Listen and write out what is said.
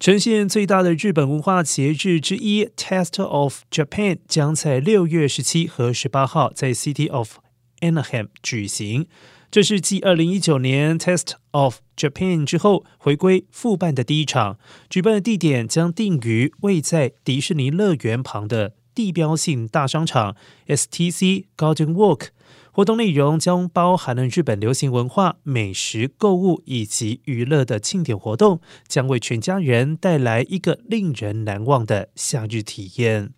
呈现最大的日本文化节日之一 Test of Japan 将在六月十七和十八号在 City of Anaheim 举行。这是继二零一九年 Test of Japan 之后回归复办的第一场。举办的地点将定于位在迪士尼乐园旁的地标性大商场 STC Garden Walk。活动内容将包含了日本流行文化、美食、购物以及娱乐的庆典活动，将为全家人带来一个令人难忘的夏日体验。